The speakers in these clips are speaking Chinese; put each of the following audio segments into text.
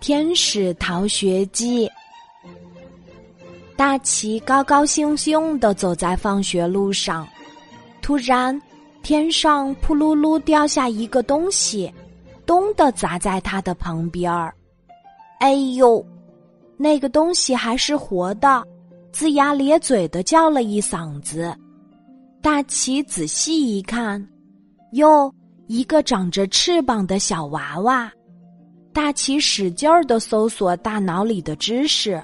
天使逃学记。大奇高高兴兴的走在放学路上，突然，天上扑噜噜掉下一个东西，咚的砸在他的旁边儿。哎呦！那个东西还是活的，龇牙咧嘴的叫了一嗓子。大奇仔细一看，哟，一个长着翅膀的小娃娃。大奇使劲儿的搜索大脑里的知识，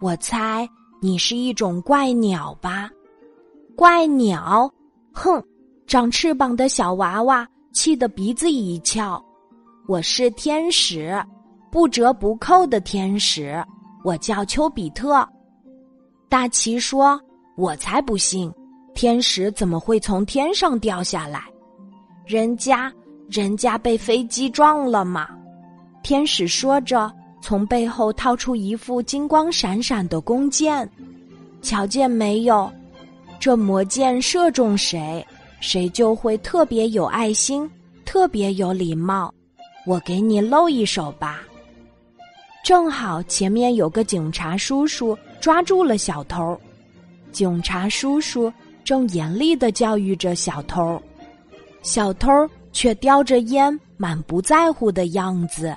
我猜你是一种怪鸟吧？怪鸟？哼！长翅膀的小娃娃气得鼻子一翘。我是天使，不折不扣的天使。我叫丘比特。大奇说：“我才不信，天使怎么会从天上掉下来？人家，人家被飞机撞了吗？”天使说着，从背后掏出一副金光闪闪的弓箭，瞧见没有？这魔箭射中谁，谁就会特别有爱心，特别有礼貌。我给你露一手吧。正好前面有个警察叔叔抓住了小偷，警察叔叔正严厉的教育着小偷，小偷却叼着烟，满不在乎的样子。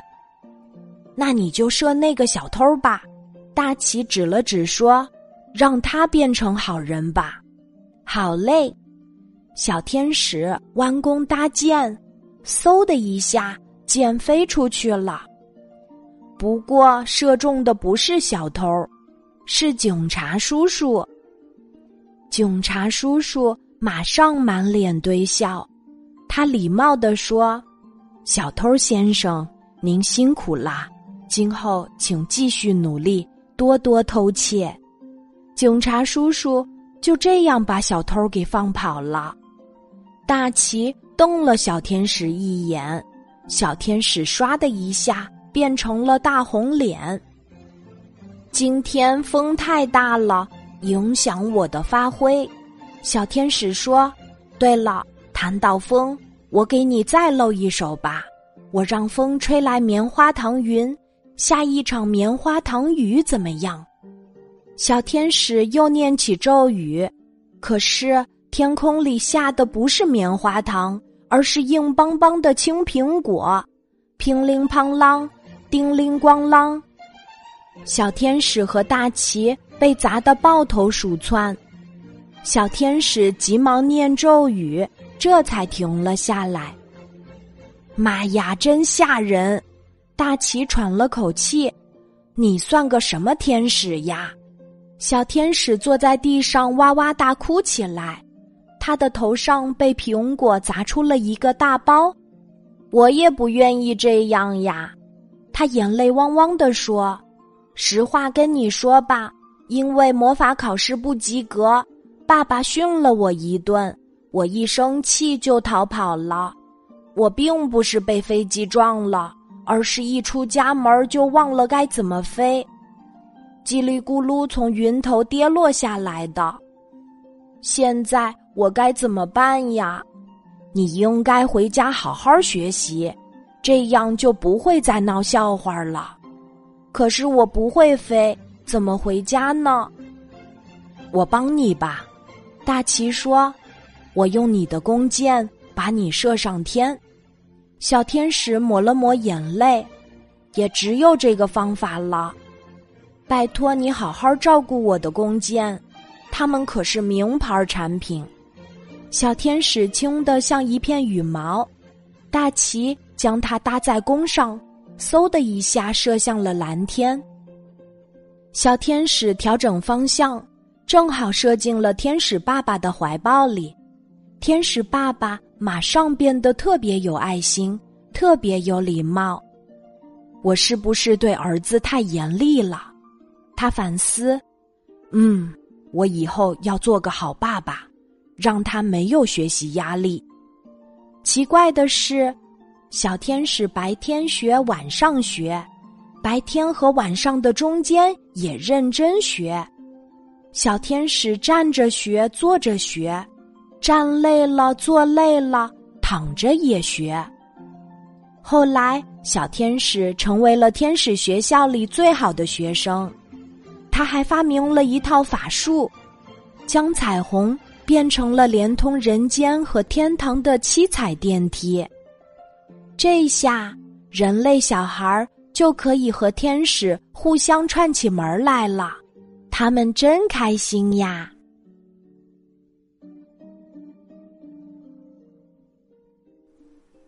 那你就射那个小偷吧，大奇指了指说：“让他变成好人吧。”好嘞，小天使弯弓搭箭，嗖的一下，箭飞出去了。不过射中的不是小偷，是警察叔叔。警察叔叔马上满脸堆笑，他礼貌地说：“小偷先生，您辛苦啦。”今后请继续努力，多多偷窃。警察叔叔就这样把小偷给放跑了。大奇瞪了小天使一眼，小天使唰的一下变成了大红脸。今天风太大了，影响我的发挥。小天使说：“对了，谈到风，我给你再露一手吧。我让风吹来棉花糖云。”下一场棉花糖雨怎么样？小天使又念起咒语，可是天空里下的不是棉花糖，而是硬邦邦的青苹果。乒铃乓啷，叮铃咣啷，小天使和大奇被砸得抱头鼠窜。小天使急忙念咒语，这才停了下来。妈呀，真吓人！大奇喘了口气：“你算个什么天使呀？”小天使坐在地上哇哇大哭起来，他的头上被苹果砸出了一个大包。我也不愿意这样呀，他眼泪汪汪地说：“实话跟你说吧，因为魔法考试不及格，爸爸训了我一顿，我一生气就逃跑了。我并不是被飞机撞了。”而是一出家门就忘了该怎么飞，叽里咕噜从云头跌落下来的。现在我该怎么办呀？你应该回家好好学习，这样就不会再闹笑话了。可是我不会飞，怎么回家呢？我帮你吧，大奇说：“我用你的弓箭把你射上天。”小天使抹了抹眼泪，也只有这个方法了。拜托你好好照顾我的弓箭，它们可是名牌产品。小天使轻得像一片羽毛，大旗将它搭在弓上，嗖的一下射向了蓝天。小天使调整方向，正好射进了天使爸爸的怀抱里。天使爸爸。马上变得特别有爱心，特别有礼貌。我是不是对儿子太严厉了？他反思。嗯，我以后要做个好爸爸，让他没有学习压力。奇怪的是，小天使白天学，晚上学，白天和晚上的中间也认真学。小天使站着学，坐着学。站累了，坐累了，躺着也学。后来，小天使成为了天使学校里最好的学生。他还发明了一套法术，将彩虹变成了连通人间和天堂的七彩电梯。这下，人类小孩就可以和天使互相串起门来了。他们真开心呀！